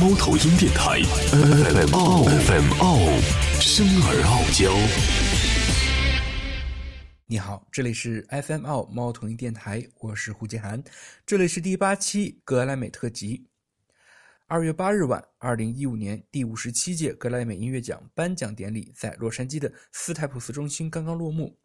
猫头鹰电台 FM 傲 FM 傲，生而傲娇。你好，这里是 FM 傲猫头鹰电台，我是胡杰涵，这里是第八期格莱美特辑。二月八日晚，二零一五年第五十七届格莱美音乐奖颁奖典礼在洛杉矶的斯泰普斯中心刚刚落幕。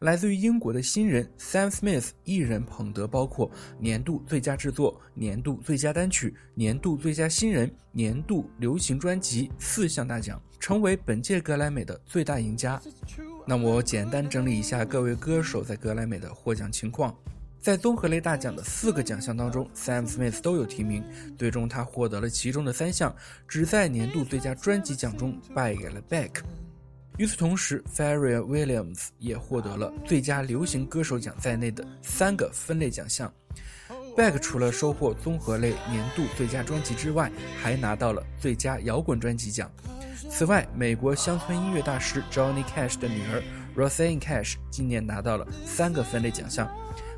来自于英国的新人 Sam Smith 一人捧得包括年度最佳制作、年度最佳单曲、年度最佳新人、年度流行专辑四项大奖，成为本届格莱美的最大赢家。那我简单整理一下各位歌手在格莱美的获奖情况。在综合类大奖的四个奖项当中，Sam Smith 都有提名，最终他获得了其中的三项，只在年度最佳专辑奖中败给了 Beck。与此同时 f a r r e Williams 也获得了最佳流行歌手奖在内的三个分类奖项。Back 除了收获综合类年度最佳专辑之外，还拿到了最佳摇滚专辑奖。此外，美国乡村音乐大师 Johnny Cash 的女儿 Rosanne Cash 今年拿到了三个分类奖项。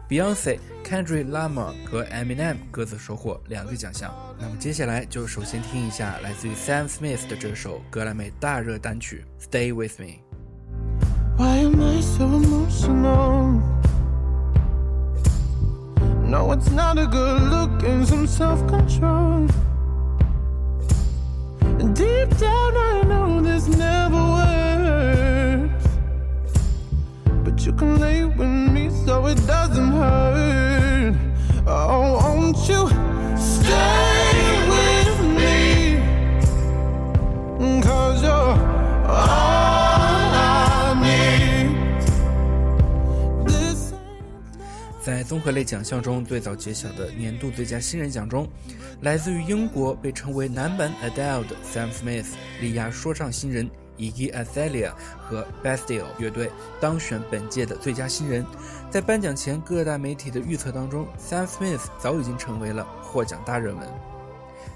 Beyonce、Kendrick Lamar 和 Eminem 各自收获两个奖项。那么接下来就首先听一下来自于 Sam Smith 的这首格莱美大热单曲《Stay with Me》。Why am I so emotional? No, it's not a good look and some self control. Deep down, I know this never works. But you can lay with so it doesn't hurt. Oh, won't you stay with me? Cause you're all I need. This 在综合类奖项中最早揭晓的年度最佳新人奖中，来自于英国被称为男版 Adele 的 Sam Smith 力压说唱新人 Iggy Azalea 和 Bastille 乐队当选本届的最佳新人。在颁奖前各大媒体的预测当中，Sam Smith 早已经成为了获奖大热门。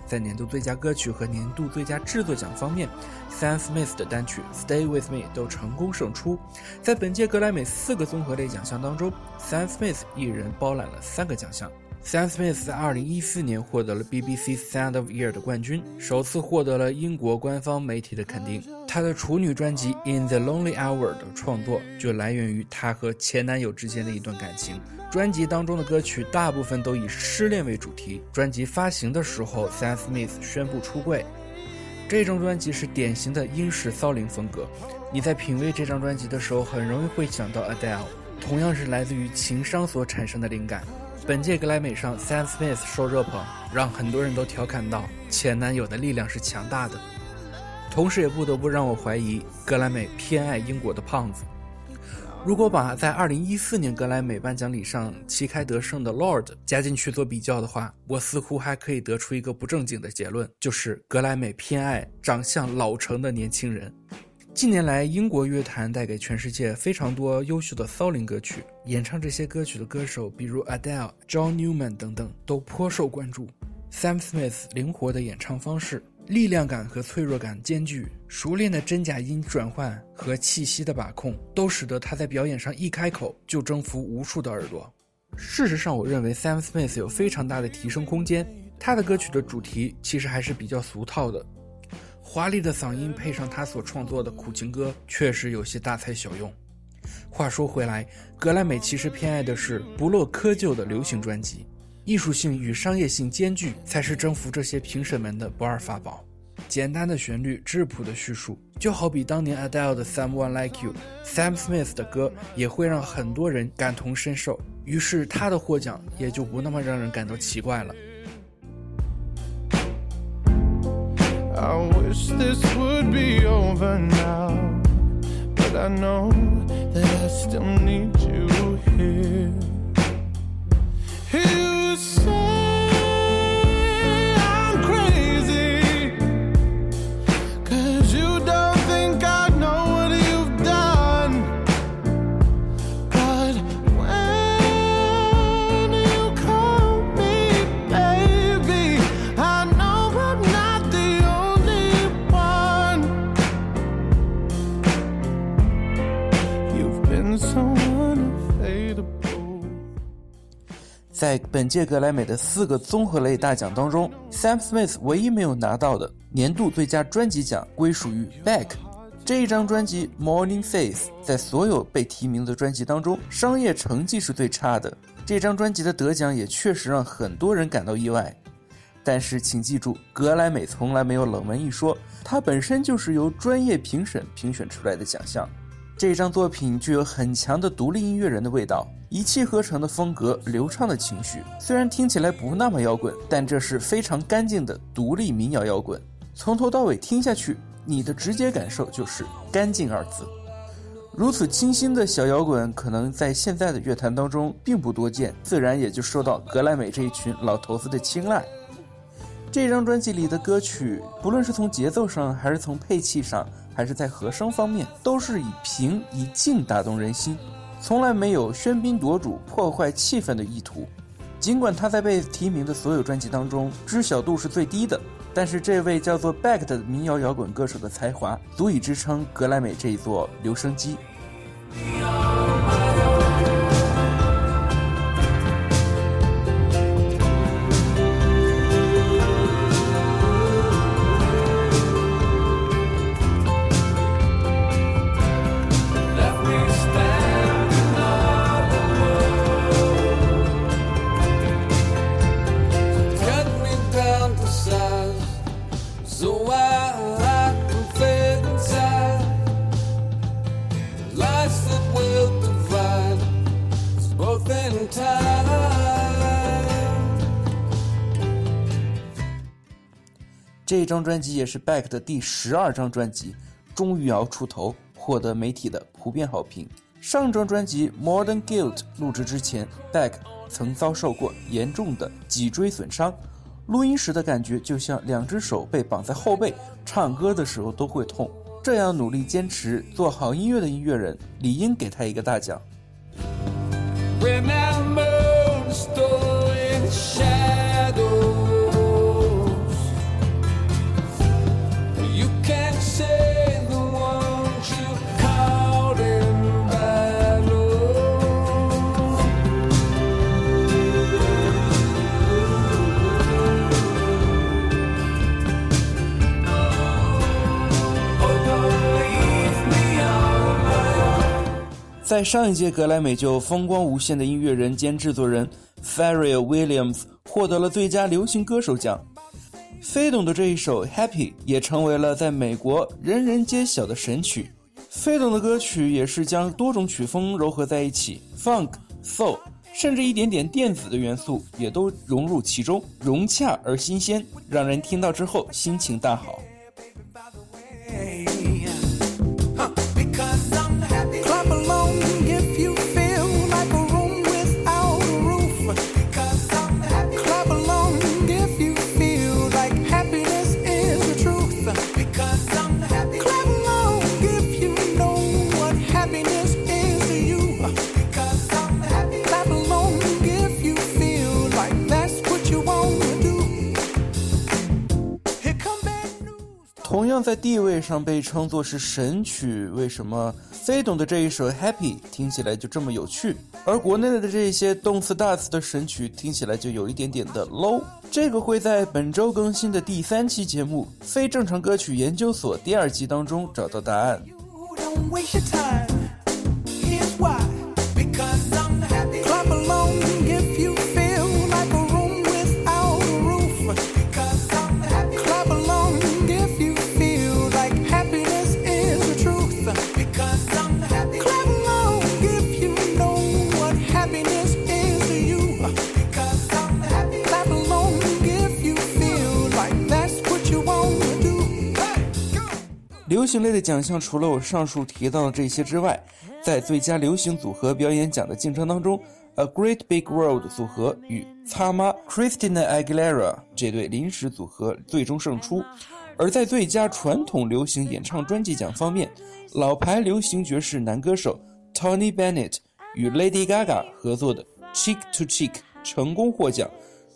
在年度最佳歌曲和年度最佳制作奖方面，Sam Smith 的单曲《Stay with Me》都成功胜出。在本届格莱美四个综合类奖项当中，Sam Smith 一人包揽了三个奖项。Sam Smith 在2014年获得了 BBC Sound of Year 的冠军，首次获得了英国官方媒体的肯定。他的处女专辑《In the Lonely Hour》的创作就来源于他和前男友之间的一段感情。专辑当中的歌曲大部分都以失恋为主题。专辑发行的时候，Sam Smith 宣布出柜。这张专辑是典型的英式骚灵风格。你在品味这张专辑的时候，很容易会想到 Adele，同样是来自于情伤所产生的灵感。本届格莱美上，Sam Smith 受热捧，让很多人都调侃到前男友的力量是强大的。同时，也不得不让我怀疑格莱美偏爱英国的胖子。如果把在2014年格莱美颁奖礼上旗开得胜的 Lord 加进去做比较的话，我似乎还可以得出一个不正经的结论，就是格莱美偏爱长相老成的年轻人。近年来，英国乐坛带给全世界非常多优秀的骚灵歌曲，演唱这些歌曲的歌手，比如 Adele、John Newman 等等，都颇受关注。Sam Smith 灵活的演唱方式，力量感和脆弱感兼具，熟练的真假音转换和气息的把控，都使得他在表演上一开口就征服无数的耳朵。事实上，我认为 Sam Smith 有非常大的提升空间。他的歌曲的主题其实还是比较俗套的。华丽的嗓音配上他所创作的苦情歌，确实有些大材小用。话说回来，格莱美其实偏爱的是不落窠臼的流行专辑，艺术性与商业性兼具，才是征服这些评审们的不二法宝。简单的旋律，质朴的叙述，就好比当年 Adele 的 Someone Like You，Sam Smith 的歌也会让很多人感同身受，于是他的获奖也就不那么让人感到奇怪了。I wish this would be over now, but I know that I still need you here. You say 在本届格莱美的四个综合类大奖当中，Sam Smith 唯一没有拿到的年度最佳专辑奖归属于 Beck。这一张专辑《Morning Face》在所有被提名的专辑当中，商业成绩是最差的。这张专辑的得奖也确实让很多人感到意外。但是请记住，格莱美从来没有冷门一说，它本身就是由专业评审评选出来的奖项。这张作品具有很强的独立音乐人的味道，一气呵成的风格，流畅的情绪。虽然听起来不那么摇滚，但这是非常干净的独立民谣摇滚。从头到尾听下去，你的直接感受就是“干净”二字。如此清新的小摇滚，可能在现在的乐坛当中并不多见，自然也就受到格莱美这一群老头子的青睐。这张专辑里的歌曲，不论是从节奏上，还是从配器上。还是在和声方面，都是以平以静打动人心，从来没有喧宾夺主、破坏气氛的意图。尽管他在被提名的所有专辑当中知晓度是最低的，但是这位叫做 Beck 的民谣摇滚歌手的才华，足以支撑格莱美这一座留声机。这张专辑也是 Beck 的第十二张专辑，终于要出头，获得媒体的普遍好评。上张专辑《Modern Guilt》录制之前，Beck 曾遭受过严重的脊椎损伤，录音时的感觉就像两只手被绑在后背，唱歌的时候都会痛。这样努力坚持做好音乐的音乐人，理应给他一个大奖。remember story 在上一届格莱美就风光无限的音乐人兼制作人 Pharrell Williams 获得了最佳流行歌手奖。飞董的这一首 Happy 也成为了在美国人人皆晓的神曲。飞董的歌曲也是将多种曲风糅合在一起，Funk、Soul，甚至一点点电子的元素也都融入其中，融洽而新鲜，让人听到之后心情大好。在地位上被称作是神曲，为什么飞董的这一首 Happy 听起来就这么有趣，而国内的这些动次大次的神曲听起来就有一点点的 low？这个会在本周更新的第三期节目《非正常歌曲研究所》第二集当中找到答案。流行类的奖项，除了我上述提到的这些之外，在最佳流行组合表演奖的竞争当中，A Great Big World 组合与擦妈 Christina Aguilera 这对临时组合最终胜出；而在最佳传统流行演唱专辑奖方面，老牌流行爵士男歌手 Tony Bennett 与 Lady Gaga 合作的 Cheek to Cheek 成功获奖，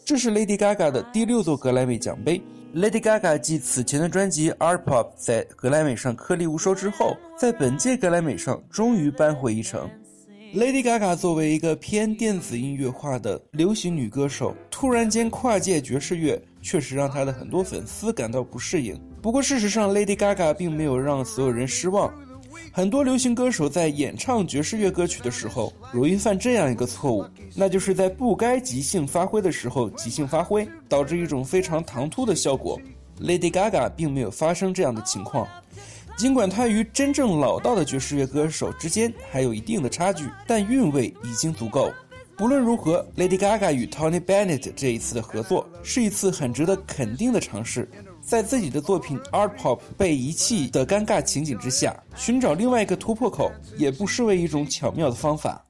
这是 Lady Gaga 的第六座格莱美奖杯。Lady Gaga 继此前的专辑《Art Pop》在格莱美上颗粒无收之后，在本届格莱美上终于扳回一城。Lady Gaga 作为一个偏电子音乐化的流行女歌手，突然间跨界爵士乐，确实让她的很多粉丝感到不适应。不过事实上，Lady Gaga 并没有让所有人失望。很多流行歌手在演唱爵士乐歌曲的时候，容易犯这样一个错误，那就是在不该即兴发挥的时候即兴发挥，导致一种非常唐突的效果。Lady Gaga 并没有发生这样的情况。尽管她与真正老道的爵士乐歌手之间还有一定的差距，但韵味已经足够。不论如何，Lady Gaga 与 Tony Bennett 这一次的合作是一次很值得肯定的尝试。在自己的作品 Art Pop 被遗弃的尴尬情景之下，寻找另外一个突破口，也不失为一种巧妙的方法。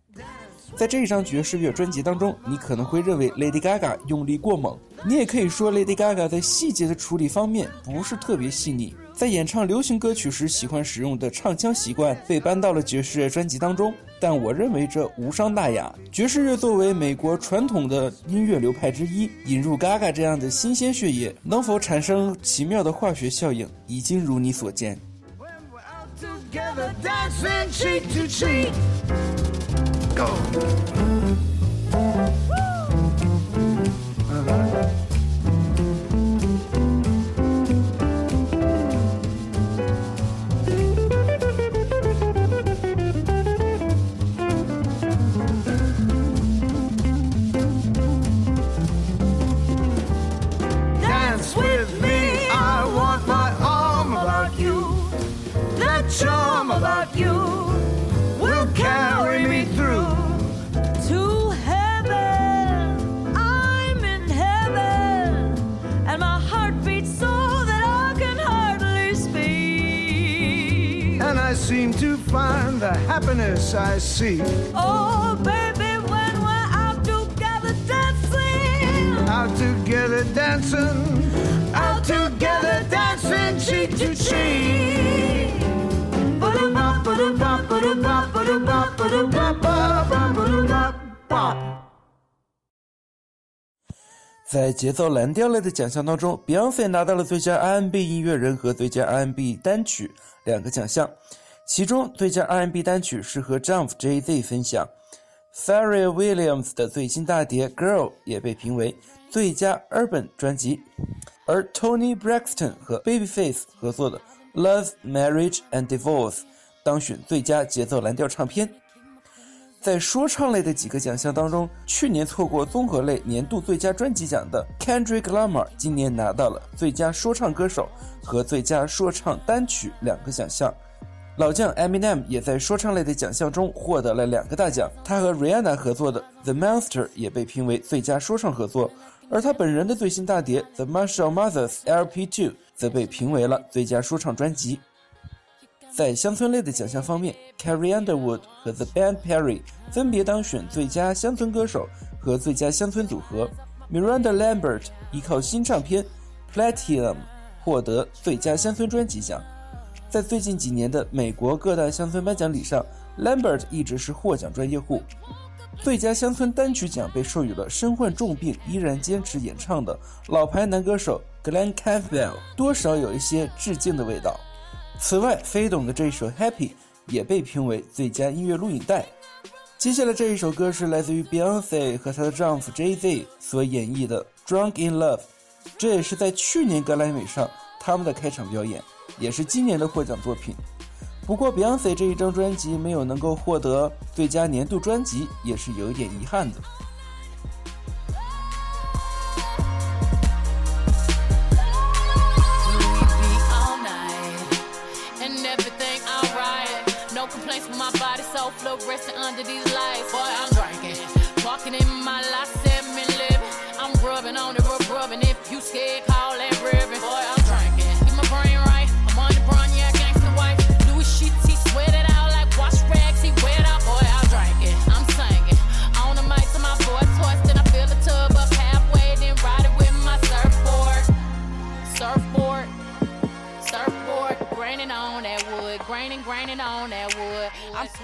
在这一张爵士乐专辑当中，你可能会认为 Lady Gaga 用力过猛，你也可以说 Lady Gaga 在细节的处理方面不是特别细腻。在演唱流行歌曲时喜欢使用的唱腔习惯被搬到了爵士乐专辑当中，但我认为这无伤大雅。爵士乐作为美国传统的音乐流派之一，引入 Gaga 这样的新鲜血液，能否产生奇妙的化学效应，已经如你所见。See. Oh, baby, when we're out together dancing, out together dancing, out together dancing cheek to cheek. 在节奏蓝调类的奖项当中，Beyonce 拿到了最佳 R&B 音乐人和最佳 R&B 单曲两个奖项。其中，最佳 R&B 单曲是和丈夫 J.Z 分享，Faria Williams 的最新大碟《Girl》也被评为最佳 Urban 专辑，而 Tony Braxton 和 Babyface 合作的《Love Marriage and Divorce》当选最佳节奏蓝调唱片。在说唱类的几个奖项当中，去年错过综合类年度最佳专辑奖的 Kendrick Lamar 今年拿到了最佳说唱歌手和最佳说唱单曲两个奖项。老将 Eminem 也在说唱类的奖项中获得了两个大奖。他和 Rihanna 合作的《The Monster》也被评为最佳说唱合作，而他本人的最新大碟《The Marshall Mathers LP2》则被评为了最佳说唱专辑。在乡村类的奖项方面，Carrie Underwood 和 The Band Perry 分别当选最佳乡村歌手和最佳乡村组合。Miranda Lambert 依靠新唱片《Platinum》获得最佳乡村专辑奖。在最近几年的美国各大乡村颁奖礼上，Lambert 一直是获奖专业户。最佳乡村单曲奖被授予了身患重病依然坚持演唱的老牌男歌手 Glenn Campbell，多少有一些致敬的味道。此外，飞董的这一首《Happy》也被评为最佳音乐录影带。接下来这一首歌是来自于 Beyonce 和她的丈夫 Jay-Z 所演绎的《Drunk in Love》，这也是在去年格莱美上他们的开场表演。也是今年的获奖作品。不过，Beyonce 这一张专辑没有能够获得最佳年度专辑，也是有一点遗憾的。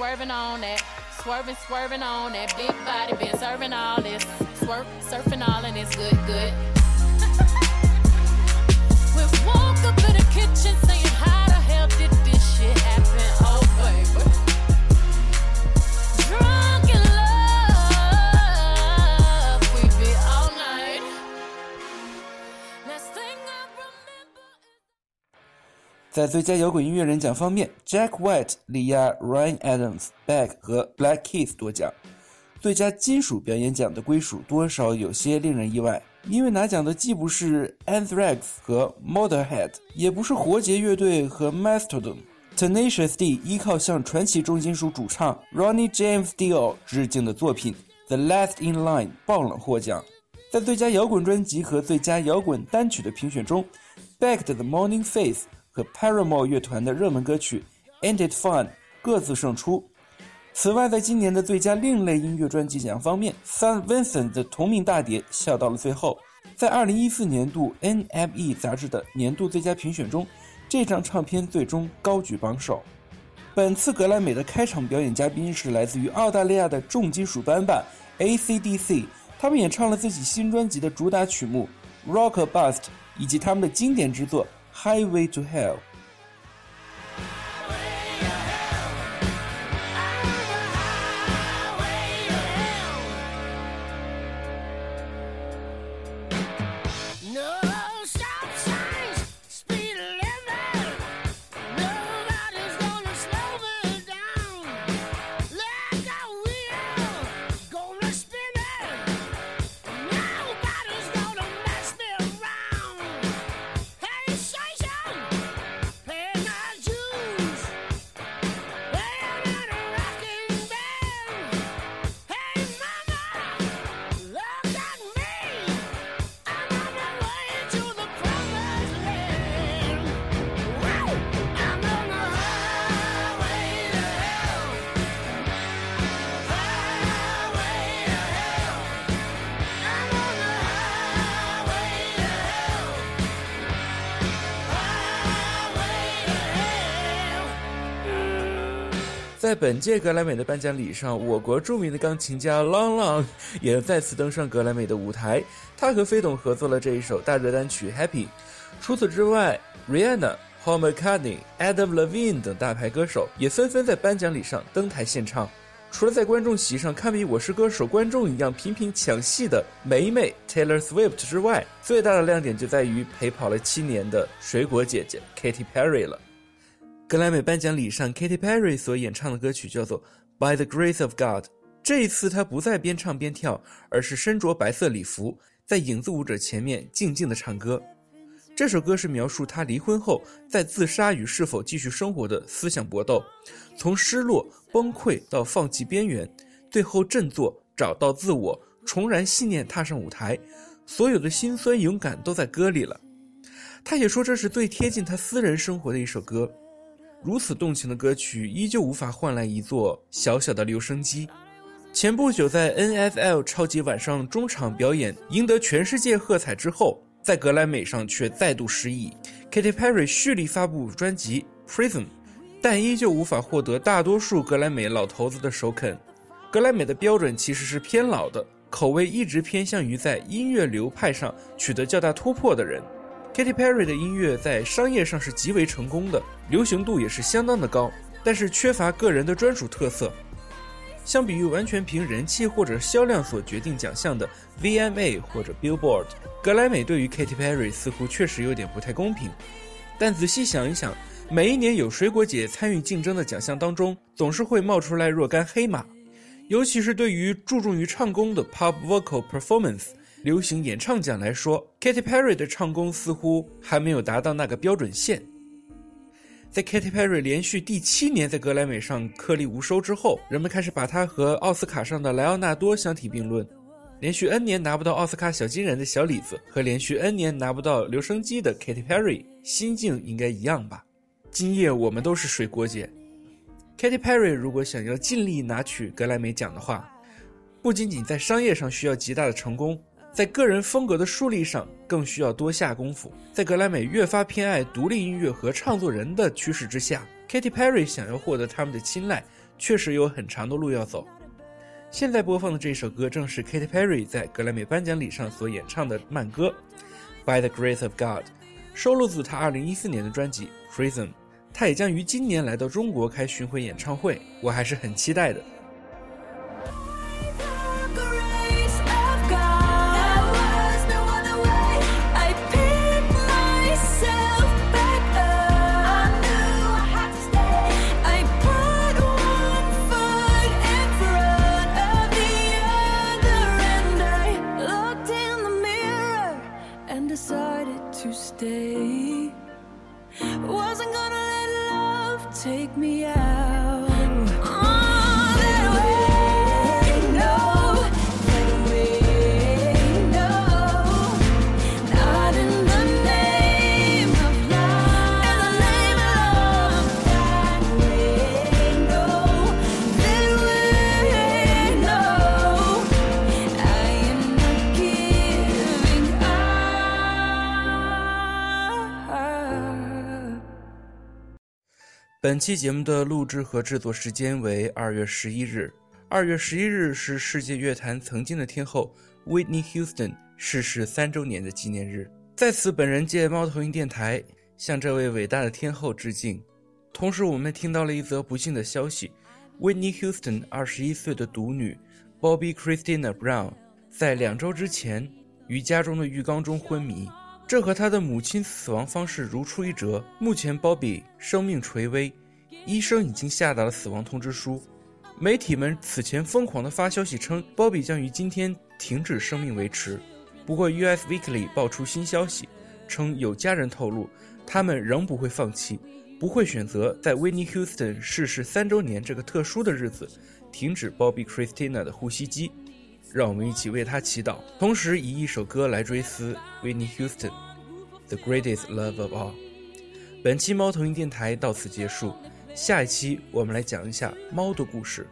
Swerving on that, swerving, swerving on that. Big body, been serving all this, swerve, surfing all and it's good, good. we walk up in the kitchen 在最佳摇滚音乐人奖方面，Jack White 力压 Ryan Adams、Beck 和 Black Keys 夺奖。最佳金属表演奖的归属多少有些令人意外，因为拿奖的既不是 Anthrax 和 Motorhead，也不是活结乐队和 Mastodon。Tenacious D 依靠向传奇重金属主唱 Ronnie James Dio 致敬的作品《The Last in Line》爆冷获奖。在最佳摇滚专辑和最佳摇滚单曲的评选中，Beck 的《The Morning Face》和 Paramore 乐团的热门歌曲《Ain't It Fun》各自胜出。此外，在今年的最佳另类音乐专辑奖方面，San Vincent 的同名大碟笑到了最后。在2014年度 NME 杂志的年度最佳评选中，这张唱片最终高居榜首。本次格莱美的开场表演嘉宾是来自于澳大利亚的重金属班霸 AC/DC，他们演唱了自己新专辑的主打曲目《Rock or Bust》，以及他们的经典之作《Highway to Hell》。在本届格莱美的颁奖礼上，我国著名的钢琴家 Long Long 也再次登上格莱美的舞台。他和飞董合作了这一首大热单曲《Happy》。除此之外，Rihanna、Paul McCartney、Adam Levine 等大牌歌手也纷纷在颁奖礼上登台献唱。除了在观众席上堪比《我是歌手》观众一样频频抢戏的霉霉 Taylor Swift 之外，最大的亮点就在于陪跑了七年的水果姐姐 Katy Perry 了。格莱美颁奖礼上，Katy Perry 所演唱的歌曲叫做《By the Grace of God》。这一次，她不再边唱边跳，而是身着白色礼服，在影子舞者前面静静地唱歌。这首歌是描述她离婚后在自杀与是否继续生活的思想搏斗，从失落、崩溃到放弃边缘，最后振作，找到自我，重燃信念，踏上舞台。所有的辛酸、勇敢都在歌里了。她也说，这是最贴近她私人生活的一首歌。如此动情的歌曲，依旧无法换来一座小小的留声机。前不久在 NFL 超级晚上中场表演，赢得全世界喝彩之后，在格莱美上却再度失意。Katy Perry 蓄力发布专辑《Prism》，但依旧无法获得大多数格莱美老头子的首肯。格莱美的标准其实是偏老的，口味一直偏向于在音乐流派上取得较大突破的人。Katy Perry 的音乐在商业上是极为成功的，流行度也是相当的高，但是缺乏个人的专属特色。相比于完全凭人气或者销量所决定奖项的 VMA 或者 Billboard，格莱美对于 Katy Perry 似乎确实有点不太公平。但仔细想一想，每一年有水果姐参与竞争的奖项当中，总是会冒出来若干黑马，尤其是对于注重于唱功的 Pop Vocal Performance。流行演唱奖来说，Katy Perry 的唱功似乎还没有达到那个标准线。在 Katy Perry 连续第七年在格莱美上颗粒无收之后，人们开始把她和奥斯卡上的莱奥纳多相提并论。连续 N 年拿不到奥斯卡小金人的小李子和连续 N 年拿不到留声机的 Katy Perry 心境应该一样吧？今夜我们都是水果姐。Katy Perry 如果想要尽力拿取格莱美奖的话，不仅仅在商业上需要极大的成功。在个人风格的树立上，更需要多下功夫。在格莱美越发偏爱独立音乐和唱作人的趋势之下，Katy Perry 想要获得他们的青睐，确实有很长的路要走。现在播放的这首歌正是 Katy Perry 在格莱美颁奖礼上所演唱的慢歌《By the Grace of God》，收录自他2014年的专辑《Prism》。他也将于今年来到中国开巡回演唱会，我还是很期待的。本期节目的录制和制作时间为二月十一日。二月十一日是世界乐坛曾经的天后 Whitney Houston 逝世三周年的纪念日。在此，本人借猫头鹰电台向这位伟大的天后致敬。同时，我们听到了一则不幸的消息：Whitney Houston 二十一岁的独女 Bobby Christina Brown 在两周之前于家中的浴缸中昏迷。这和她的母亲死亡方式如出一辙。目前，Bobby 生命垂危，医生已经下达了死亡通知书。媒体们此前疯狂地发消息称，Bobby 将于今天停止生命维持。不过，US Weekly 爆出新消息，称有家人透露，他们仍不会放弃，不会选择在 Whitney Houston 逝世三周年这个特殊的日子停止 Bobby Christina 的呼吸机。让我们一起为他祈祷，同时以一首歌来追思 Whitney Houston，《The Greatest Love of All》。本期猫头鹰电台到此结束，下一期我们来讲一下猫的故事。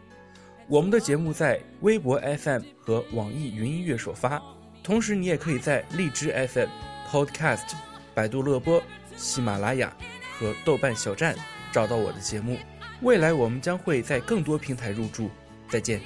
我们的节目在微博 FM 和网易云音乐首发，同时你也可以在荔枝 FM、Podcast、百度乐播、喜马拉雅和豆瓣小站找到我的节目。未来我们将会在更多平台入驻。再见。